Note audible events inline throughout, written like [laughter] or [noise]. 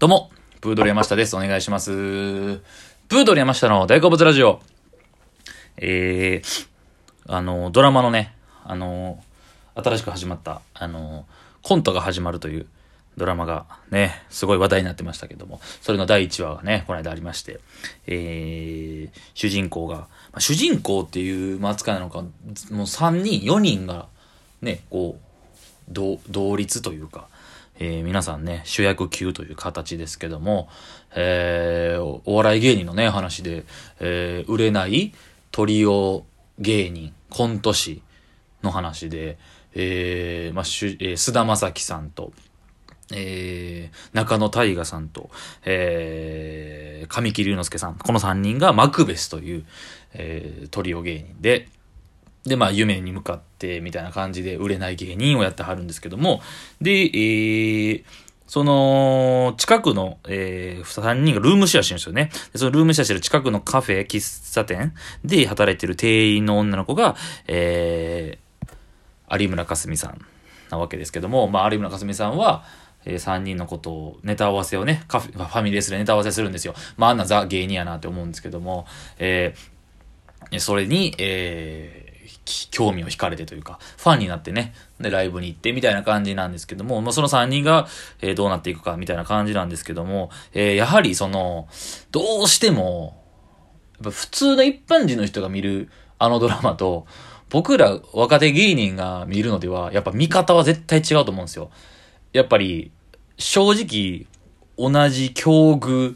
どうも、プードル山下です。お願いします。プードル山下の大好物ラジオ。えー、あの、ドラマのね、あの、新しく始まった、あの、コントが始まるというドラマがね、すごい話題になってましたけども、それの第1話がね、この間ありまして、えー、主人公が、まあ主人公っていう扱いなのか、もう3人、4人が、ね、こう、同同率というか、えー皆さんね、主役級という形ですけども、えーお笑い芸人のね、話で、えー売れないトリオ芸人、コント師の話で、えーまあ、しゅえー菅田将暉さんと、えー中野大河さんと、えー神木隆之介さん、この3人がマクベスという、えートリオ芸人で、で、まあ、夢に向かって、みたいな感じで、売れない芸人をやってはるんですけども、で、えー、その、近くの、えー、3人がルームシェアしてるんですよね。でそのルームシェアしてる近くのカフェ、喫茶店で働いてる店員の女の子が、えー、有村架純さんなわけですけども、まあ、有村架純さんは、えー、3人のことを、ネタ合わせをね、カフェ、ファミレスでネタ合わせするんですよ。まあ、あんなザ芸人やなって思うんですけども、えー、それに、えー興味を惹かれてというか、ファンになってね、で、ライブに行ってみたいな感じなんですけども、まあ、その3人が、えーどうなっていくかみたいな感じなんですけども、えーやはりその、どうしても、やっぱ普通の一般人の人が見るあのドラマと、僕ら若手芸人が見るのでは、やっぱ見方は絶対違うと思うんですよ。やっぱり、正直、同じ境遇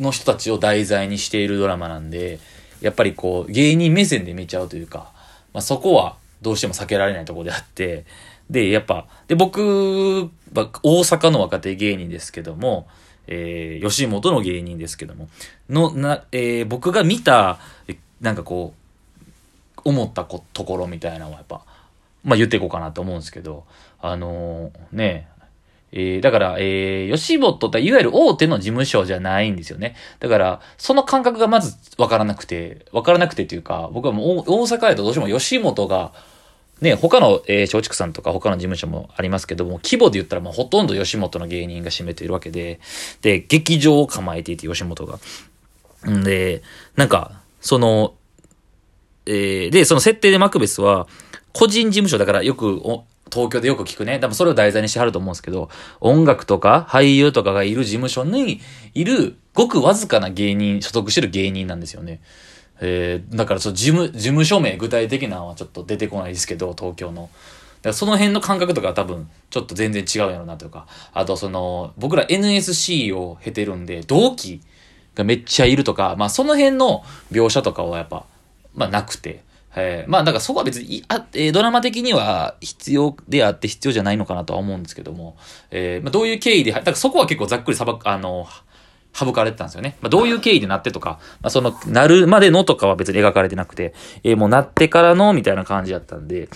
の人たちを題材にしているドラマなんで、やっぱりこう、芸人目線で見ちゃうというか、まあ、そこはどうしても避けられないとこであって、で、やっぱ、で、僕は大阪の若手芸人ですけども、えー、吉本の芸人ですけども、の、な、えー僕が見た、なんかこう、思ったところみたいなのはやっぱ、まあ言っていこうかなと思うんですけど、あのーね、えーだから、えー吉本っていわゆる大手の事務所じゃないんですよね。だから、その感覚がまずわからなくて、わからなくてっていうか、僕はもう大阪やとどうしても吉本が、ね、他の、えー松竹さんとか他の事務所もありますけども、規模で言ったらもうほとんど吉本の芸人が占めているわけで、で、劇場を構えていて吉本が。んで、なんか、その、えーで、その設定でマクベスは、個人事務所だからよくお、東京でよく聞くね。多分それを題材にしてはると思うんですけど、音楽とか俳優とかがいる事務所にいる、ごくわずかな芸人、所属してる芸人なんですよね。えーだからその事務、事務所名具体的なのはちょっと出てこないですけど、東京の。だからその辺の感覚とかは多分ちょっと全然違うやろなというか。あとその、僕ら NSC を経てるんで、同期がめっちゃいるとか、まあその辺の描写とかはやっぱ、まあなくて。えーまあだからそこは別にあ、えードラマ的には必要であって必要じゃないのかなとは思うんですけども、えーまあどういう経緯で、だからそこは結構ざっくりさば、あの、省かれてたんですよね。まあ、どういう経緯でなってとか、まあ、その、なるまでのとかは別に描かれてなくて、えーもうなってからのみたいな感じだったんで、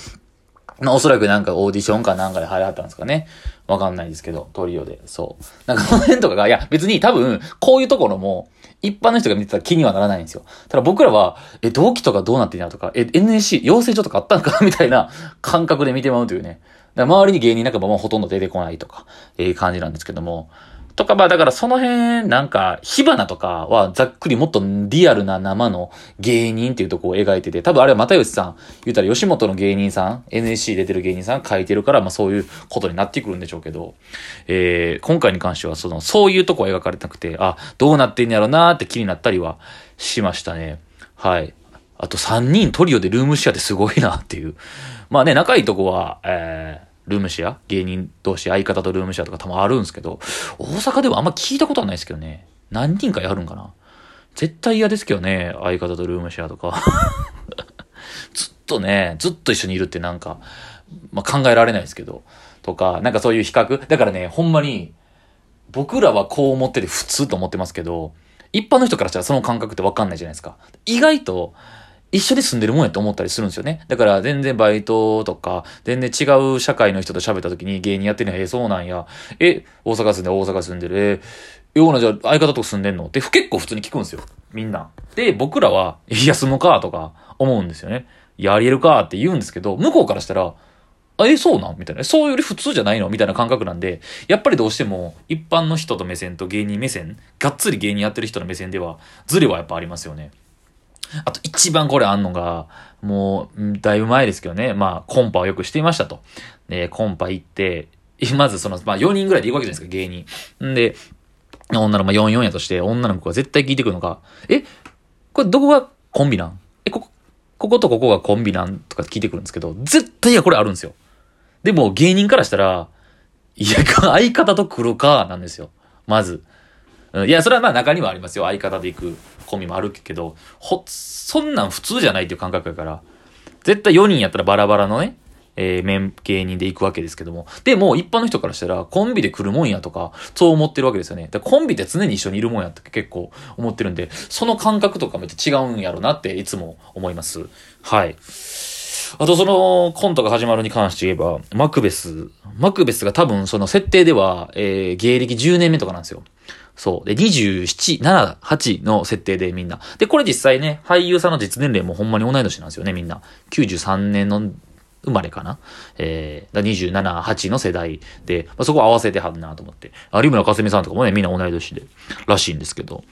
まあ、おそらくなんかオーディションかなんかで入らはったんですかね。わかんないですけど、トリオで。そう。なんかその辺とかが、いや、別に多分、こういうところも、一般の人が見てたら気にはならないんですよ。ただ僕らは、え、同期とかどうなってんやとか、え、NSC、養成所とかあったのか？[laughs] みたいな感覚で見てまうというね。だから周りに芸人仲間もほとんど出てこないとか、えー感じなんですけども。とか、まあだからその辺、なんか、火花とかはざっくりもっとリアルな生の芸人っていうとこを描いてて、多分あれは又吉さん、言うたら吉本の芸人さん、NSC 出てる芸人さん書いてるから、まあそういうことになってくるんでしょうけど、えー、今回に関してはその、そういうとこは描かれてなくて、あ、どうなってんやろうなーって気になったりはしましたね。はい。あと3人トリオでルームシェアってすごいなっていう。まあね、仲いいとこは、えー、ルームシェア？芸人同士相方とルームシェアとかたまあるんですけど、大阪ではあんま聞いたことはないですけどね。何人かやるんかな？絶対嫌ですけどね、相方とルームシェアとか。[laughs] ずっとね、ずっと一緒にいるってなんか、まあ、考えられないですけど。とか、なんかそういう比較？だからね、ほんまに、僕らはこう思ってて普通と思ってますけど、一般の人からしたらその感覚ってわかんないじゃないですか。意外と、一緒に住んでるもんやと思ったりするんですよね。だから全然バイトとか、全然違う社会の人と喋った時に芸人やってるのえ、そうなんや。え、大阪住んで、大阪住んでる。え、ようなじゃあ相方と住んでんの？って結構普通に聞くんですよ。みんな。で、僕らは、いや、住むかとか思うんですよね。や、りえるかって言うんですけど、向こうからしたら、あ、え、そうなん？みたいな。そうより普通じゃないの？みたいな感覚なんで、やっぱりどうしても、一般の人と目線と芸人目線、がっつり芸人やってる人の目線では、ズレはやっぱありますよね。あと一番これあんのが、もう、だいぶ前ですけどね、まあ、コンパをよくしていましたと。で、コンパ行って、[laughs] まずその、まあ4人ぐらいで行くわけじゃないですか、芸人。んで、女の子、まあ44やとして、女の子が絶対聞いてくるのが、え、これどこがコンビなん？え、ここ、こことここがコンビなんとか聞いてくるんですけど、絶対いやこれあるんですよ。でも芸人からしたら、いや、相方と来るか、なんですよ。まず。いや、それはまあ中にはありますよ。相方で行くコンビもあるけど、ほ、そんなん普通じゃないっていう感覚やから、絶対4人やったらバラバラのね、えー、面芸人で行くわけですけども。でも、一般の人からしたら、コンビで来るもんやとか、そう思ってるわけですよね。だコンビって常に一緒にいるもんやって結構思ってるんで、その感覚とかめっちゃ違うんやろなっていつも思います。はい。あとそのコントが始まるに関して言えば、マクベス。マクベスが多分その設定では、えー、芸歴10年目とかなんですよ。そう。で、27、7、8の設定でみんな。で、これ実際ね、俳優さんの実年齢もほんまに同い年なんですよね、みんな。93年の生まれかな。えー、だ27、8の世代で、まあ、そこ合わせてはるなと思って。有村架純さんとかもね、みんな同い年で、らしいんですけど。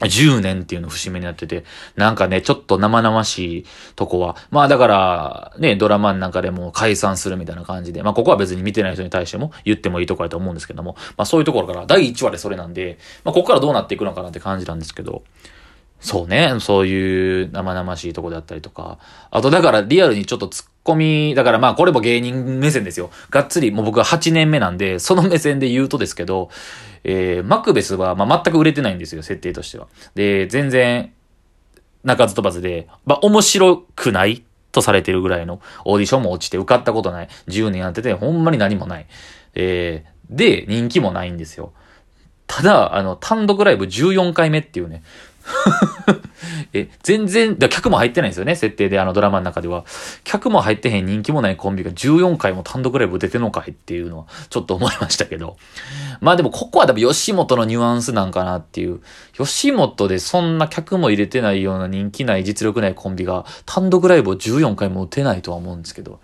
10年っていうの節目になってて、なんかね、ちょっと生々しいとこは、まあだから、ね、ドラマの中でも解散するみたいな感じで、まあここは別に見てない人に対しても言ってもいいとこやと思うんですけども、まあそういうところから第1話でそれなんで、まあここからどうなっていくのかなって感じなんですけど、そうね、そういう生々しいとこであったりとか、あとだからリアルにちょっと突っ込み、だからまあこれも芸人目線ですよ。がっつり、もう僕は8年目なんで、その目線で言うとですけど、えー、マクベスはまあ全く売れてないんですよ、設定としては。で、全然、鳴かず飛ばずで、まあ面白くないとされてるぐらいのオーディションも落ちて受かったことない。10年やってて、ほんまに何もない。えー、で、人気もないんですよ。ただ、あの、単独ライブ14回目っていうね、[laughs] え、全然、だ客も入ってないんですよね、設定で、あのドラマの中では。客も入ってへん人気もないコンビが14回も単独ライブ出てんのかいっていうのは、ちょっと思いましたけど。まあでも、ここは多分吉本のニュアンスなんかなっていう。吉本でそんな客も入れてないような人気ない実力ないコンビが、単独ライブを14回も打てないとは思うんですけど、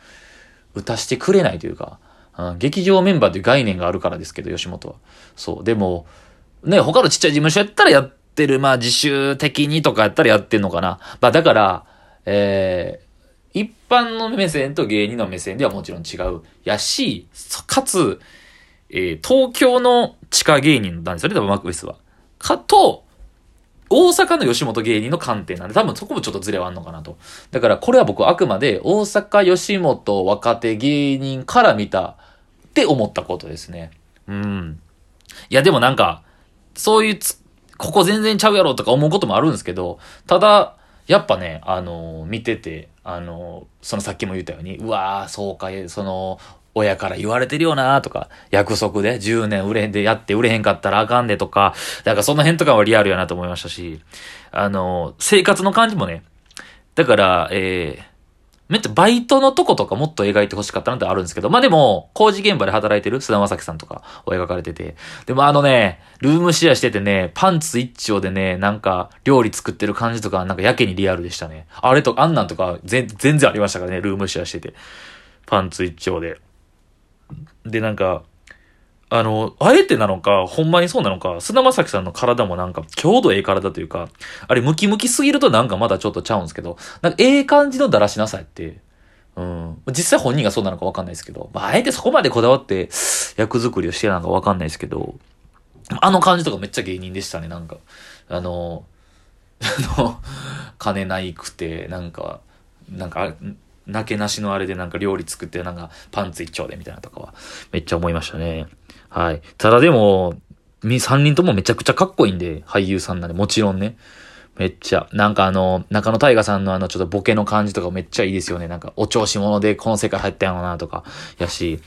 打たしてくれないというか、うん、劇場メンバーっていう概念があるからですけど、吉本は。そう。でも、ね、他のちっちゃい事務所やったらやっってる、まあ自主的にとかやったらやってんのかな。まあだから、えー、一般の目線と芸人の目線ではもちろん違う。やし、かつ、えー、東京の地下芸人なんですよね、多分マクベスは。かと、大阪の吉本芸人の観点なんで、多分そこもちょっとズレはあんのかなと。だからこれは僕あくまで大阪吉本若手芸人から見たって思ったことですね。うん。いやでもなんか、そういうつここ全然ちゃうやろとか思うこともあるんですけど、ただ、やっぱね、あのー、見てて、あのー、そのさっきも言ったように、うわー、そうか、その、親から言われてるよなとか、約束で10年売れへんでやって売れへんかったらあかんでとか、だからその辺とかはリアルやなと思いましたし、あのー、生活の感じもね、だから、えー、めっちゃバイトのとことかもっと描いて欲しかったなってあるんですけど、まあでも、工事現場で働いてる菅田正樹さんとかを描かれてて、でもあのね、ルームシェアしててね、パンツ一丁でね、なんか料理作ってる感じとか、なんかやけにリアルでしたね。あれとか、あんなんとか全然ありましたからね、ルームシェアしてて。パンツ一丁で。で、なんか、あの、あえてなのか、ほんまにそうなのか、菅田将暉さんの体もなんか、強度ええ体というか、あれムキムキすぎるとなんかまだちょっとちゃうんですけど、なんかええ感じのだらしなさいって、うん。実際本人がそうなのかわかんないですけど、まあ、あえてそこまでこだわって役作りをしてるのかわかんないですけど、あの感じとかめっちゃ芸人でしたね、なんか。あの、[laughs] あの、金ないくて、なんか、なんか、なけなしのあれでなんか料理作ってなんかパンツ一丁でみたいなとかはめっちゃ思いましたね。はい。ただでも、三人ともめちゃくちゃかっこいいんで、俳優さんなんで、もちろんね。めっちゃ。なんかあの、中野大河さんのあの、ちょっとボケの感じとかめっちゃいいですよね。なんか、お調子者でこの世界入ったやろなとか、やし、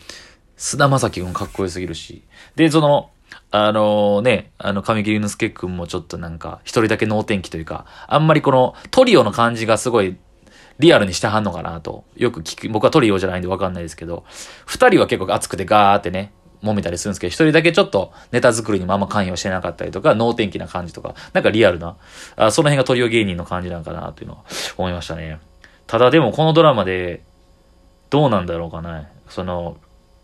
菅田将暉君かっこよすぎるし。で、その、あのね、あの、神木隆之介君もちょっとなんか、一人だけ能天気というか、あんまりこの、トリオの感じがすごい、リアルにしてはんのかなと。よく聞く、僕はトリオじゃないんでわかんないですけど、二人は結構熱くてガーってね、揉めたりするんですけど、一人だけちょっとネタ作りにもあんま関与してなかったりとか、能天気な感じとか、なんかリアルな、あその辺がトリオ芸人の感じなんかなというのは思いましたね。ただでもこのドラマで、どうなんだろうかな。その、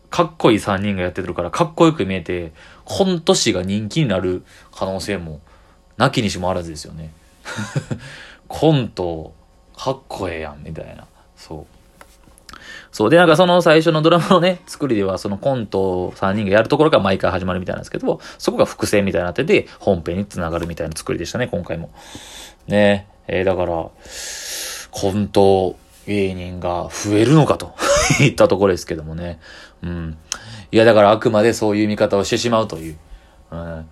かっこいい3人がやってるからかっこよく見えて、コント師が人気になる可能性も、なきにしもあらずですよね。[laughs] コント、かっこええやん、みたいな。そう。そう。で、なんかその最初のドラマのね、[laughs] 作りでは、そのコントを3人がやるところが毎回始まるみたいなんですけど、そこが伏線みたいになってて、本編に繋がるみたいな作りでしたね、今回も。ねえー、だから、コント芸人が増えるのかと [laughs] いったところですけどもね。うん。いや、だからあくまでそういう見方をしてしまうという。うん。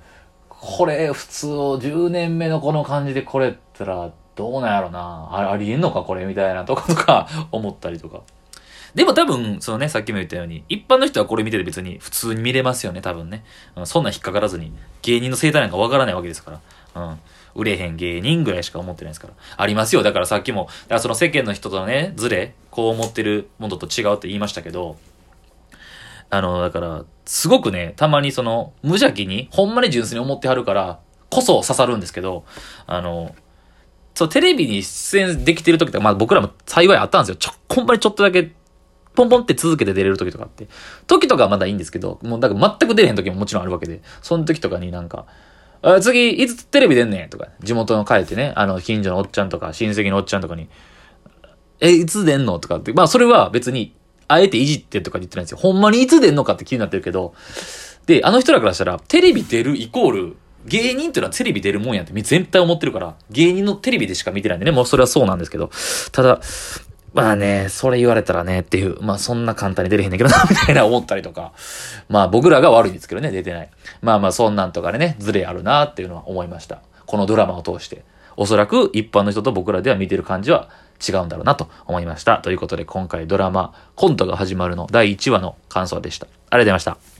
これ、普通を10年目のこの感じでこれったら、どうなんやろな。あありえんのかこれみたいなとことか [laughs] 思ったりとか。でも多分、そのね、さっきも言ったように、一般の人はこれ見てて別に普通に見れますよね、多分ね。うん、そんな引っかからずに、芸人の生態なんかわからないわけですから。うん。売れへん芸人ぐらいしか思ってないですから。ありますよ。だからさっきも、だからその世間の人とのね、ズレ、こう思ってるものと違うって言いましたけど、あの、だから、すごくね、たまにその、無邪気に、ほんまに純粋に思ってはるから、こそ刺さるんですけど、あの、そう、テレビに出演できてる時とか、まあ僕らも幸いあったんですよ。ちょ、ほんまにちょっとだけ、ポンポンって続けて出れる時とかって。時とかはまだいいんですけど、もうだから全く出れへん時ももちろんあるわけで、その時とかになんか、あ次、いつテレビ出んねんとか、地元の帰ってね、あの、近所のおっちゃんとか、親戚のおっちゃんとかに、え、いつ出んのとかって、まあそれは別に、あえていじってとか言ってないんですよ。ほんまにいつ出んのかって気になってるけど、で、あの人らからしたら、テレビ出るイコール、芸人っていうのはテレビ出るもんやって全体思ってるから、芸人のテレビでしか見てないんでね、もうそれはそうなんですけど、ただ、まあね、それ言われたらねっていう、まあそんな簡単に出れへんねんけどな、みたいな思ったりとか。[laughs] まあ僕らが悪いんですけどね、出てない。まあまあそんなんとかでね、ズレあるなっていうのは思いました。このドラマを通して。おそらく一般の人と僕らでは見てる感じは違うんだろうなと思いました。ということで今回ドラマ、コントが始まるの第1話の感想でした。ありがとうございました。